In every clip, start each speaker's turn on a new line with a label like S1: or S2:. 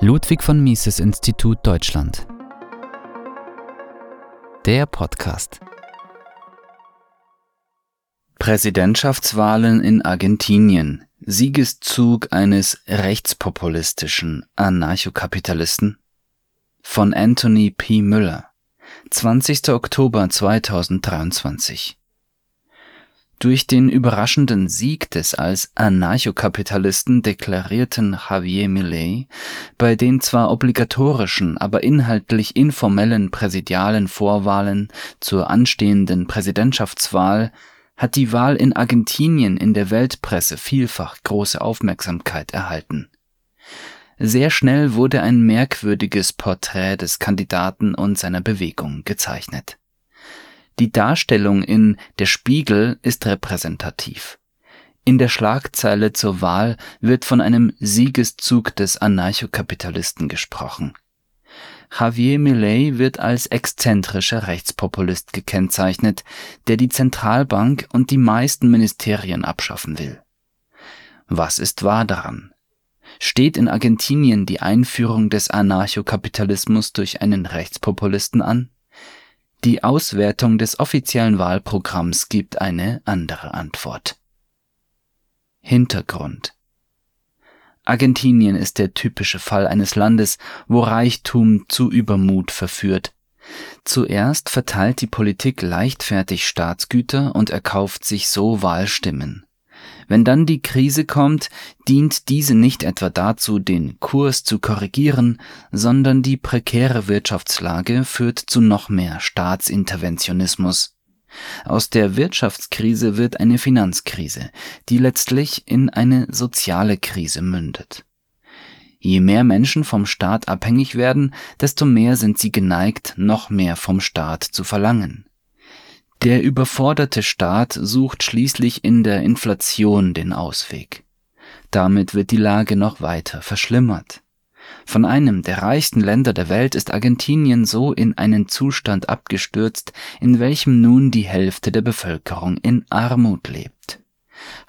S1: Ludwig von Mises Institut Deutschland. Der Podcast. Präsidentschaftswahlen in Argentinien. Siegeszug eines rechtspopulistischen Anarchokapitalisten von Anthony P. Müller. 20. Oktober 2023 durch den überraschenden Sieg des als Anarchokapitalisten deklarierten Javier Milei bei den zwar obligatorischen, aber inhaltlich informellen präsidialen Vorwahlen zur anstehenden Präsidentschaftswahl hat die Wahl in Argentinien in der Weltpresse vielfach große Aufmerksamkeit erhalten. Sehr schnell wurde ein merkwürdiges Porträt des Kandidaten und seiner Bewegung gezeichnet die Darstellung in Der Spiegel ist repräsentativ. In der Schlagzeile zur Wahl wird von einem Siegeszug des Anarchokapitalisten gesprochen. Javier Milei wird als exzentrischer Rechtspopulist gekennzeichnet, der die Zentralbank und die meisten Ministerien abschaffen will. Was ist wahr daran? Steht in Argentinien die Einführung des Anarchokapitalismus durch einen Rechtspopulisten an? Die Auswertung des offiziellen Wahlprogramms gibt eine andere Antwort. Hintergrund Argentinien ist der typische Fall eines Landes, wo Reichtum zu Übermut verführt. Zuerst verteilt die Politik leichtfertig Staatsgüter und erkauft sich so Wahlstimmen. Wenn dann die Krise kommt, dient diese nicht etwa dazu, den Kurs zu korrigieren, sondern die prekäre Wirtschaftslage führt zu noch mehr Staatsinterventionismus. Aus der Wirtschaftskrise wird eine Finanzkrise, die letztlich in eine soziale Krise mündet. Je mehr Menschen vom Staat abhängig werden, desto mehr sind sie geneigt, noch mehr vom Staat zu verlangen. Der überforderte Staat sucht schließlich in der Inflation den Ausweg. Damit wird die Lage noch weiter verschlimmert. Von einem der reichsten Länder der Welt ist Argentinien so in einen Zustand abgestürzt, in welchem nun die Hälfte der Bevölkerung in Armut lebt.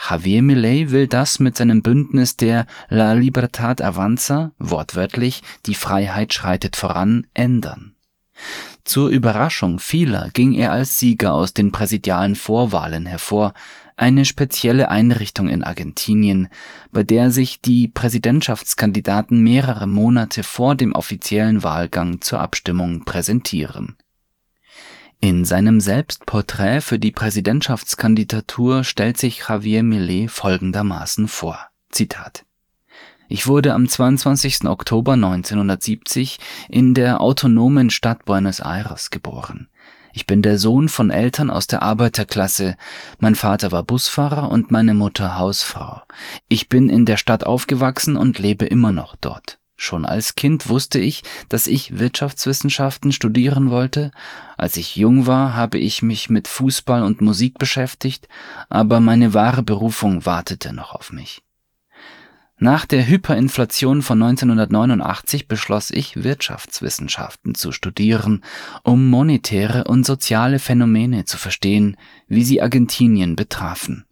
S1: Javier Milei will das mit seinem Bündnis der La Libertad Avanza, wortwörtlich die Freiheit schreitet voran, ändern. Zur Überraschung vieler ging er als Sieger aus den präsidialen Vorwahlen hervor, eine spezielle Einrichtung in Argentinien, bei der sich die Präsidentschaftskandidaten mehrere Monate vor dem offiziellen Wahlgang zur Abstimmung präsentieren. In seinem Selbstporträt für die Präsidentschaftskandidatur stellt sich Javier Millet folgendermaßen vor. Zitat ich wurde am 22. Oktober 1970 in der autonomen Stadt Buenos Aires geboren. Ich bin der Sohn von Eltern aus der Arbeiterklasse. Mein Vater war Busfahrer und meine Mutter Hausfrau. Ich bin in der Stadt aufgewachsen und lebe immer noch dort. Schon als Kind wusste ich, dass ich Wirtschaftswissenschaften studieren wollte. Als ich jung war, habe ich mich mit Fußball und Musik beschäftigt, aber meine wahre Berufung wartete noch auf mich. Nach der Hyperinflation von 1989 beschloss ich, Wirtschaftswissenschaften zu studieren, um monetäre und soziale Phänomene zu verstehen, wie sie Argentinien betrafen.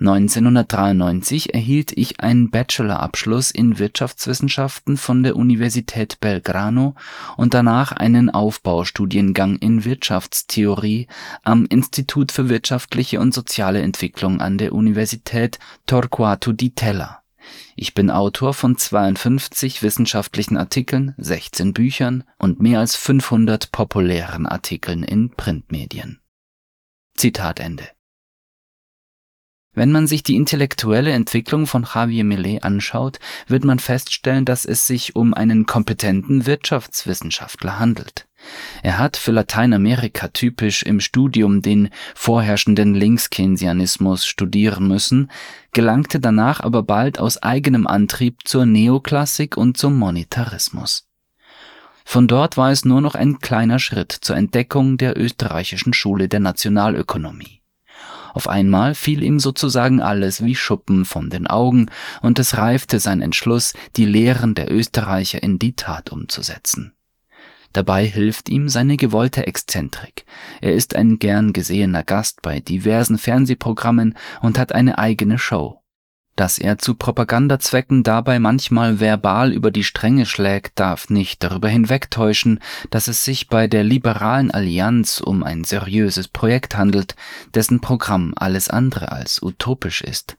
S1: 1993 erhielt ich einen Bachelorabschluss in Wirtschaftswissenschaften von der Universität Belgrano und danach einen Aufbaustudiengang in Wirtschaftstheorie am Institut für wirtschaftliche und soziale Entwicklung an der Universität Torquato di Tella ich bin Autor von 52 wissenschaftlichen Artikeln, 16 Büchern und mehr als 500 populären Artikeln in Printmedien. Zitat Ende. Wenn man sich die intellektuelle Entwicklung von Javier Millet anschaut, wird man feststellen, dass es sich um einen kompetenten Wirtschaftswissenschaftler handelt. Er hat für Lateinamerika typisch im Studium den vorherrschenden Linkskeynesianismus studieren müssen, gelangte danach aber bald aus eigenem Antrieb zur Neoklassik und zum Monetarismus. Von dort war es nur noch ein kleiner Schritt zur Entdeckung der österreichischen Schule der Nationalökonomie. Auf einmal fiel ihm sozusagen alles wie Schuppen von den Augen, und es reifte sein Entschluss, die Lehren der Österreicher in die Tat umzusetzen. Dabei hilft ihm seine gewollte Exzentrik. Er ist ein gern gesehener Gast bei diversen Fernsehprogrammen und hat eine eigene Show. Dass er zu Propagandazwecken dabei manchmal verbal über die Stränge schlägt, darf nicht darüber hinwegtäuschen, dass es sich bei der liberalen Allianz um ein seriöses Projekt handelt, dessen Programm alles andere als utopisch ist.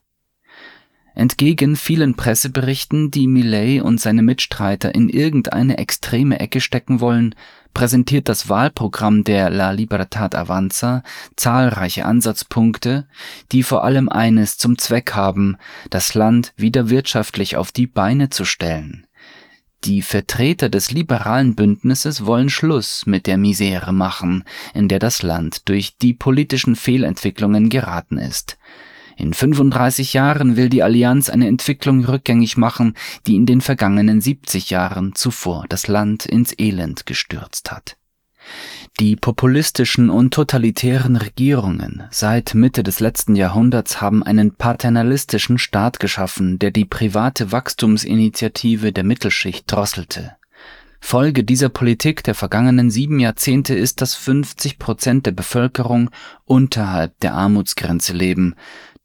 S1: Entgegen vielen Presseberichten, die Millet und seine Mitstreiter in irgendeine extreme Ecke stecken wollen, präsentiert das Wahlprogramm der La Libertad Avanza zahlreiche Ansatzpunkte, die vor allem eines zum Zweck haben, das Land wieder wirtschaftlich auf die Beine zu stellen. Die Vertreter des liberalen Bündnisses wollen Schluss mit der Misere machen, in der das Land durch die politischen Fehlentwicklungen geraten ist. In 35 Jahren will die Allianz eine Entwicklung rückgängig machen, die in den vergangenen 70 Jahren zuvor das Land ins Elend gestürzt hat. Die populistischen und totalitären Regierungen seit Mitte des letzten Jahrhunderts haben einen paternalistischen Staat geschaffen, der die private Wachstumsinitiative der Mittelschicht drosselte. Folge dieser Politik der vergangenen sieben Jahrzehnte ist, dass 50 Prozent der Bevölkerung unterhalb der Armutsgrenze leben,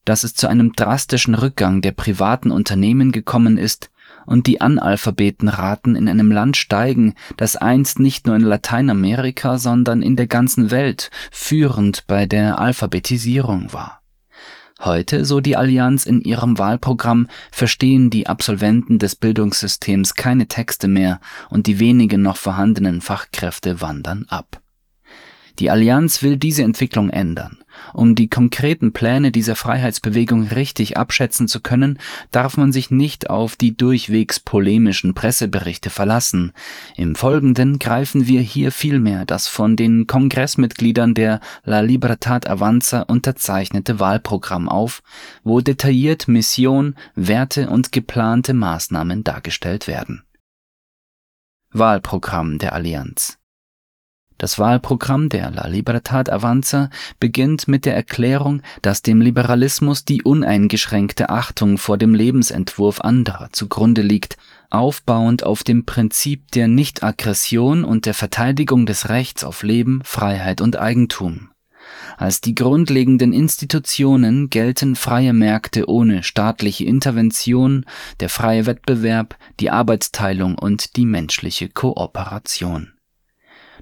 S1: dass es zu einem drastischen Rückgang der privaten Unternehmen gekommen ist und die Analphabetenraten in einem Land steigen, das einst nicht nur in Lateinamerika, sondern in der ganzen Welt führend bei der Alphabetisierung war. Heute, so die Allianz in ihrem Wahlprogramm, verstehen die Absolventen des Bildungssystems keine Texte mehr und die wenigen noch vorhandenen Fachkräfte wandern ab. Die Allianz will diese Entwicklung ändern. Um die konkreten Pläne dieser Freiheitsbewegung richtig abschätzen zu können, darf man sich nicht auf die durchwegs polemischen Presseberichte verlassen. Im Folgenden greifen wir hier vielmehr das von den Kongressmitgliedern der La Libertad Avanza unterzeichnete Wahlprogramm auf, wo detailliert Mission, Werte und geplante Maßnahmen dargestellt werden. Wahlprogramm der Allianz das Wahlprogramm der La Libertad Avanza beginnt mit der Erklärung, dass dem Liberalismus die uneingeschränkte Achtung vor dem Lebensentwurf anderer zugrunde liegt, aufbauend auf dem Prinzip der Nichtaggression und der Verteidigung des Rechts auf Leben, Freiheit und Eigentum. Als die grundlegenden Institutionen gelten freie Märkte ohne staatliche Intervention, der freie Wettbewerb, die Arbeitsteilung und die menschliche Kooperation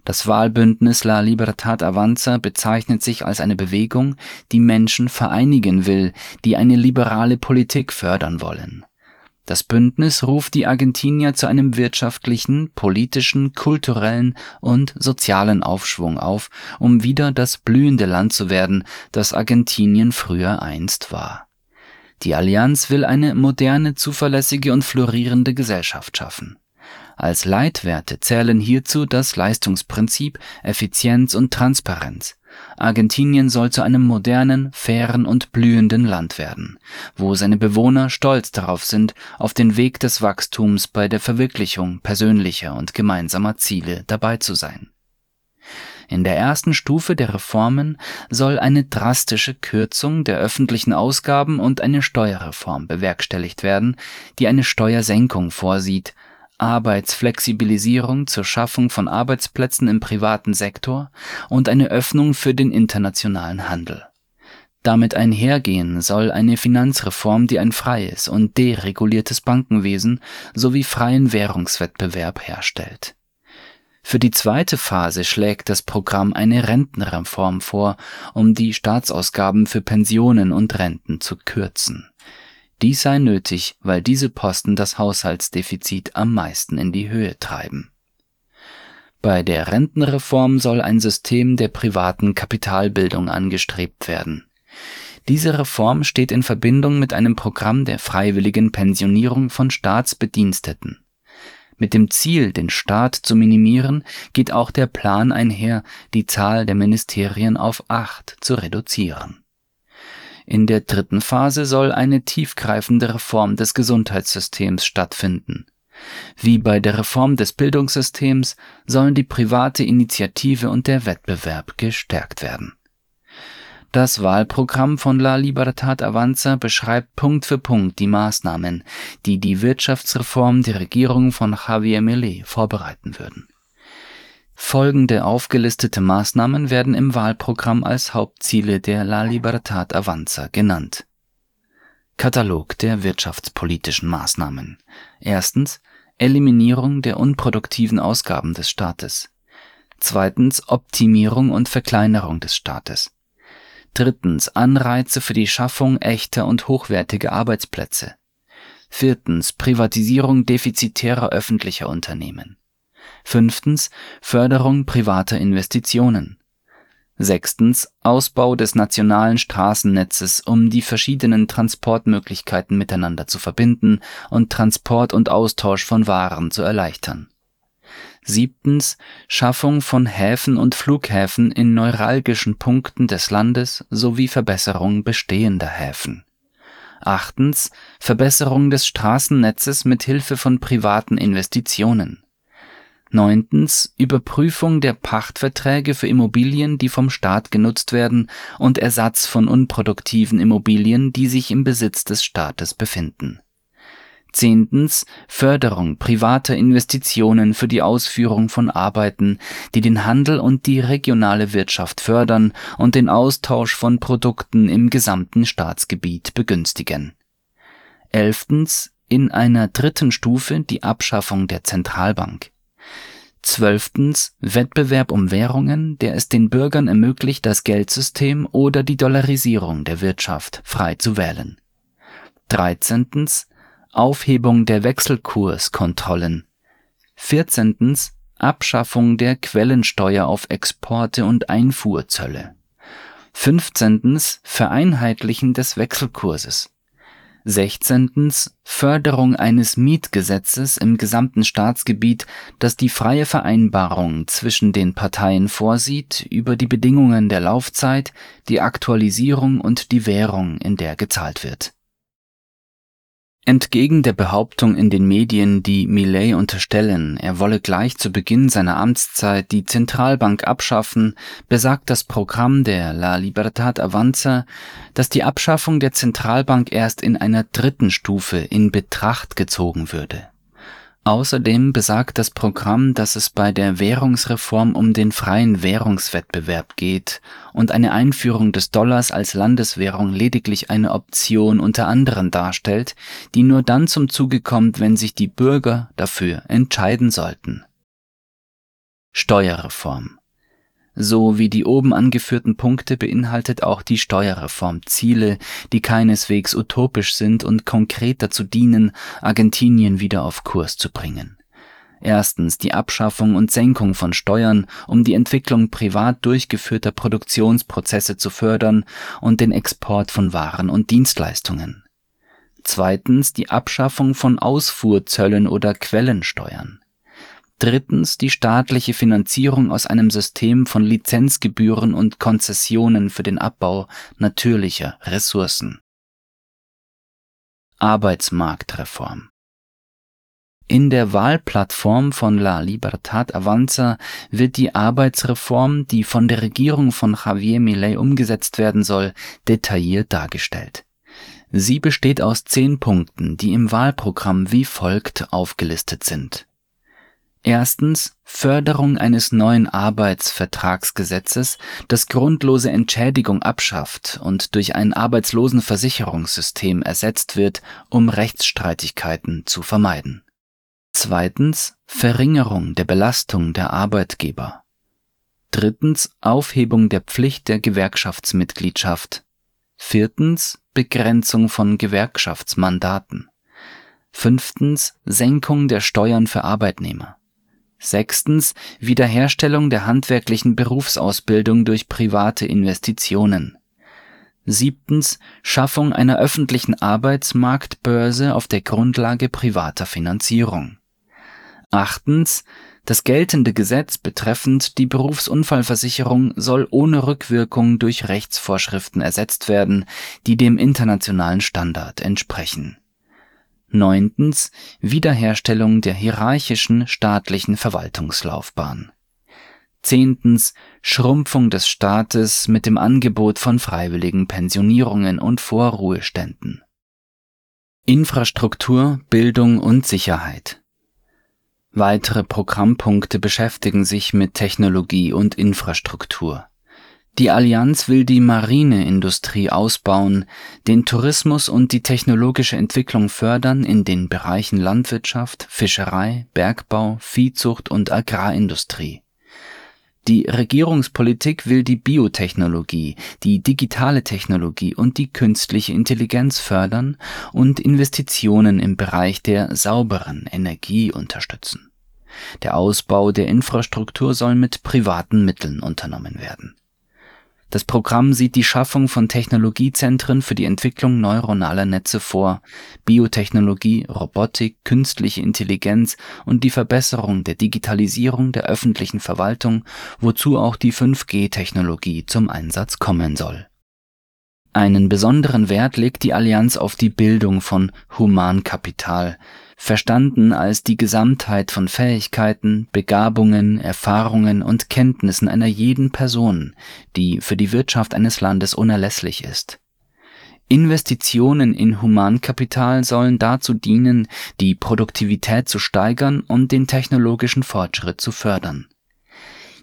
S1: das Wahlbündnis La Libertad Avanza bezeichnet sich als eine Bewegung, die Menschen vereinigen will, die eine liberale Politik fördern wollen. Das Bündnis ruft die Argentinier zu einem wirtschaftlichen, politischen, kulturellen und sozialen Aufschwung auf, um wieder das blühende Land zu werden, das Argentinien früher einst war. Die Allianz will eine moderne, zuverlässige und florierende Gesellschaft schaffen als Leitwerte zählen hierzu das Leistungsprinzip, Effizienz und Transparenz. Argentinien soll zu einem modernen, fairen und blühenden Land werden, wo seine Bewohner stolz darauf sind, auf den Weg des Wachstums bei der Verwirklichung persönlicher und gemeinsamer Ziele dabei zu sein. In der ersten Stufe der Reformen soll eine drastische Kürzung der öffentlichen Ausgaben und eine Steuerreform bewerkstelligt werden, die eine Steuersenkung vorsieht Arbeitsflexibilisierung zur Schaffung von Arbeitsplätzen im privaten Sektor und eine Öffnung für den internationalen Handel. Damit einhergehen soll eine Finanzreform, die ein freies und dereguliertes Bankenwesen sowie freien Währungswettbewerb herstellt. Für die zweite Phase schlägt das Programm eine Rentenreform vor, um die Staatsausgaben für Pensionen und Renten zu kürzen dies sei nötig, weil diese Posten das Haushaltsdefizit am meisten in die Höhe treiben. Bei der Rentenreform soll ein System der privaten Kapitalbildung angestrebt werden. Diese Reform steht in Verbindung mit einem Programm der freiwilligen Pensionierung von Staatsbediensteten. Mit dem Ziel, den Staat zu minimieren, geht auch der Plan einher, die Zahl der Ministerien auf acht zu reduzieren in der dritten Phase soll eine tiefgreifende Reform des Gesundheitssystems stattfinden. Wie bei der Reform des Bildungssystems sollen die private Initiative und der Wettbewerb gestärkt werden. Das Wahlprogramm von La Libertad Avanza beschreibt Punkt für Punkt die Maßnahmen, die die Wirtschaftsreform der Regierung von Javier Millet vorbereiten würden Folgende aufgelistete Maßnahmen werden im Wahlprogramm als Hauptziele der La Libertad Avanza genannt: Katalog der wirtschaftspolitischen Maßnahmen. Erstens Eliminierung der unproduktiven Ausgaben des Staates. Zweitens Optimierung und Verkleinerung des Staates. Drittens Anreize für die Schaffung echter und hochwertiger Arbeitsplätze. Viertens Privatisierung defizitärer öffentlicher Unternehmen. Fünftens Förderung privater Investitionen. Sechstens Ausbau des nationalen Straßennetzes, um die verschiedenen Transportmöglichkeiten miteinander zu verbinden und Transport und Austausch von Waren zu erleichtern. Siebtens Schaffung von Häfen und Flughäfen in neuralgischen Punkten des Landes sowie Verbesserung bestehender Häfen. Achtens Verbesserung des Straßennetzes mit Hilfe von privaten Investitionen. Neuntens Überprüfung der Pachtverträge für Immobilien, die vom Staat genutzt werden, und Ersatz von unproduktiven Immobilien, die sich im Besitz des Staates befinden. Zehntens Förderung privater Investitionen für die Ausführung von Arbeiten, die den Handel und die regionale Wirtschaft fördern und den Austausch von Produkten im gesamten Staatsgebiet begünstigen. Elftens in einer dritten Stufe die Abschaffung der Zentralbank. Zwölftens Wettbewerb um Währungen, der es den Bürgern ermöglicht, das Geldsystem oder die Dollarisierung der Wirtschaft frei zu wählen. Dreizehntens Aufhebung der Wechselkurskontrollen. Vierzehntens Abschaffung der Quellensteuer auf Exporte und Einfuhrzölle. Fünfzehntens Vereinheitlichen des Wechselkurses. Sechzehntens Förderung eines Mietgesetzes im gesamten Staatsgebiet, das die freie Vereinbarung zwischen den Parteien vorsieht über die Bedingungen der Laufzeit, die Aktualisierung und die Währung, in der gezahlt wird Entgegen der Behauptung in den Medien, die Millet unterstellen, er wolle gleich zu Beginn seiner Amtszeit die Zentralbank abschaffen, besagt das Programm der La Libertad Avanza, dass die Abschaffung der Zentralbank erst in einer dritten Stufe in Betracht gezogen würde Außerdem besagt das Programm, dass es bei der Währungsreform um den freien Währungswettbewerb geht und eine Einführung des Dollars als Landeswährung lediglich eine Option unter anderen darstellt, die nur dann zum Zuge kommt, wenn sich die Bürger dafür entscheiden sollten. Steuerreform so wie die oben angeführten Punkte beinhaltet auch die Steuerreform Ziele, die keineswegs utopisch sind und konkret dazu dienen, Argentinien wieder auf Kurs zu bringen. Erstens die Abschaffung und Senkung von Steuern, um die Entwicklung privat durchgeführter Produktionsprozesse zu fördern und den Export von Waren und Dienstleistungen. Zweitens die Abschaffung von Ausfuhrzöllen oder Quellensteuern. Drittens die staatliche Finanzierung aus einem System von Lizenzgebühren und Konzessionen für den Abbau natürlicher Ressourcen. Arbeitsmarktreform in der Wahlplattform von La Libertad Avanza wird die Arbeitsreform, die von der Regierung von Javier Milei umgesetzt werden soll, detailliert dargestellt. Sie besteht aus zehn Punkten, die im Wahlprogramm wie folgt aufgelistet sind Erstens Förderung eines neuen Arbeitsvertragsgesetzes, das grundlose Entschädigung abschafft und durch ein Arbeitslosenversicherungssystem ersetzt wird, um Rechtsstreitigkeiten zu vermeiden. Zweitens Verringerung der Belastung der Arbeitgeber. Drittens Aufhebung der Pflicht der Gewerkschaftsmitgliedschaft. Viertens Begrenzung von Gewerkschaftsmandaten. Fünftens Senkung der Steuern für Arbeitnehmer. Sechstens Wiederherstellung der handwerklichen Berufsausbildung durch private Investitionen. Siebtens Schaffung einer öffentlichen Arbeitsmarktbörse auf der Grundlage privater Finanzierung. Achtens Das geltende Gesetz betreffend die Berufsunfallversicherung soll ohne Rückwirkung durch Rechtsvorschriften ersetzt werden, die dem internationalen Standard entsprechen Neuntens Wiederherstellung der hierarchischen staatlichen Verwaltungslaufbahn. Zehntens Schrumpfung des Staates mit dem Angebot von freiwilligen Pensionierungen und Vorruheständen. Infrastruktur, Bildung und Sicherheit. Weitere Programmpunkte beschäftigen sich mit Technologie und Infrastruktur Die Allianz will die Marineindustrie ausbauen, den Tourismus und die technologische Entwicklung fördern in den Bereichen Landwirtschaft, Fischerei, Bergbau, Viehzucht und Agrarindustrie. Die Regierungspolitik will die Biotechnologie, die digitale Technologie und die künstliche Intelligenz fördern und Investitionen im Bereich der sauberen Energie unterstützen. Der Ausbau der Infrastruktur soll mit privaten Mitteln unternommen werden das Programm sieht die Schaffung von Technologiezentren für die Entwicklung neuronaler Netze vor, Biotechnologie, Robotik, künstliche Intelligenz und die Verbesserung der Digitalisierung der öffentlichen Verwaltung, wozu auch die 5G-Technologie zum Einsatz kommen soll. Einen besonderen Wert legt die Allianz auf die Bildung von Humankapital, verstanden als die Gesamtheit von Fähigkeiten, Begabungen, Erfahrungen und Kenntnissen einer jeden Person, die für die Wirtschaft eines Landes unerlässlich ist. Investitionen in Humankapital sollen dazu dienen, die Produktivität zu steigern und den technologischen Fortschritt zu fördern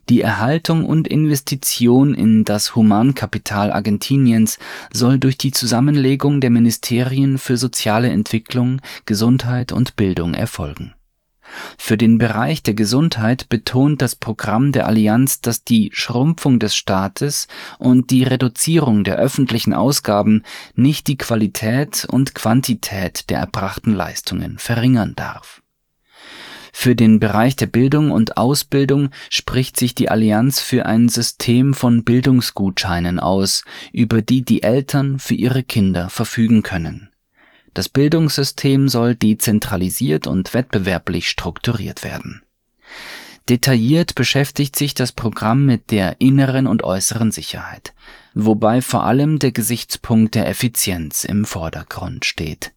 S1: die Erhaltung und Investition in das Humankapital Argentiniens soll durch die Zusammenlegung der Ministerien für soziale Entwicklung, Gesundheit und Bildung erfolgen. Für den Bereich der Gesundheit betont das Programm der Allianz, dass die Schrumpfung des Staates und die Reduzierung der öffentlichen Ausgaben nicht die Qualität und Quantität der erbrachten Leistungen verringern darf für den Bereich der Bildung und Ausbildung spricht sich die Allianz für ein System von Bildungsgutscheinen aus, über die die Eltern für ihre Kinder verfügen können. Das Bildungssystem soll dezentralisiert und wettbewerblich strukturiert werden. Detailliert beschäftigt sich das Programm mit der inneren und äußeren Sicherheit, wobei vor allem der Gesichtspunkt der Effizienz im Vordergrund steht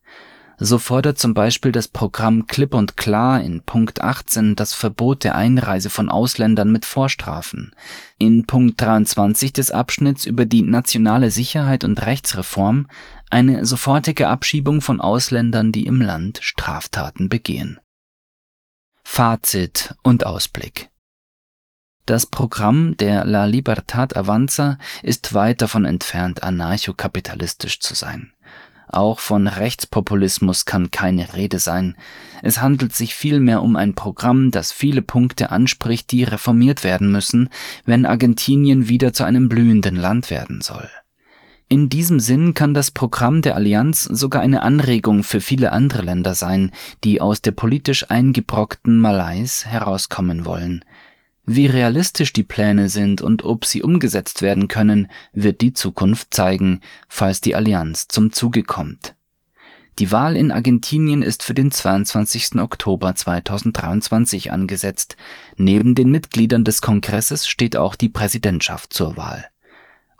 S1: so fordert zum Beispiel das Programm klipp und klar in Punkt 18 das Verbot der Einreise von Ausländern mit Vorstrafen. In Punkt 23 des Abschnitts über die nationale Sicherheit und Rechtsreform eine sofortige Abschiebung von Ausländern, die im Land Straftaten begehen. Fazit und Ausblick das Programm der La Libertad Avanza ist weit davon entfernt, anarchokapitalistisch zu sein. Auch von Rechtspopulismus kann keine Rede sein. Es handelt sich vielmehr um ein Programm, das viele Punkte anspricht, die reformiert werden müssen, wenn Argentinien wieder zu einem blühenden Land werden soll. In diesem Sinn kann das Programm der Allianz sogar eine Anregung für viele andere Länder sein, die aus der politisch eingebrockten Malays herauskommen wollen. Wie realistisch die Pläne sind und ob sie umgesetzt werden können, wird die Zukunft zeigen, falls die Allianz zum Zuge kommt. Die Wahl in Argentinien ist für den 22. Oktober 2023 angesetzt. Neben den Mitgliedern des Kongresses steht auch die Präsidentschaft zur Wahl.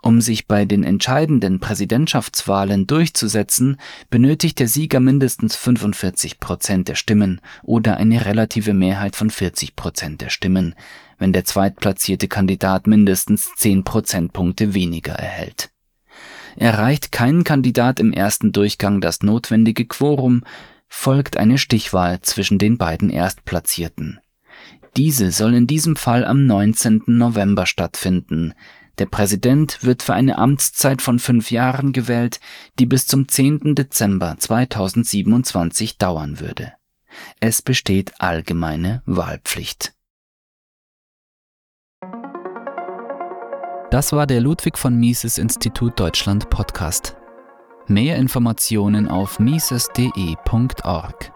S1: Um sich bei den entscheidenden Präsidentschaftswahlen durchzusetzen, benötigt der Sieger mindestens 45 Prozent der Stimmen oder eine relative Mehrheit von 40 Prozent der Stimmen, wenn der zweitplatzierte Kandidat mindestens 10 Prozentpunkte weniger erhält. Erreicht kein Kandidat im ersten Durchgang das notwendige Quorum, folgt eine Stichwahl zwischen den beiden Erstplatzierten. Diese soll in diesem Fall am 19. November stattfinden, der Präsident wird für eine Amtszeit von fünf Jahren gewählt, die bis zum 10. Dezember 2027 dauern würde. Es besteht allgemeine Wahlpflicht. Das war der Ludwig von Mises Institut Deutschland Podcast. Mehr Informationen auf mises.de.org.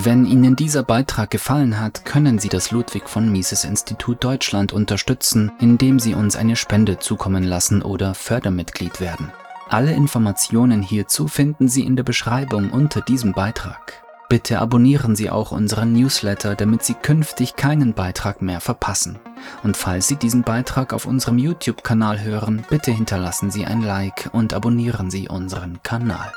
S1: Wenn Ihnen dieser Beitrag gefallen hat, können Sie das Ludwig von Mises Institut Deutschland unterstützen, indem Sie uns eine Spende zukommen lassen oder Fördermitglied werden. Alle Informationen hierzu finden Sie in der Beschreibung unter diesem Beitrag. Bitte abonnieren Sie auch unseren Newsletter, damit Sie künftig keinen Beitrag mehr verpassen. Und falls Sie diesen Beitrag auf unserem YouTube-Kanal hören, bitte hinterlassen Sie ein Like und abonnieren Sie unseren Kanal.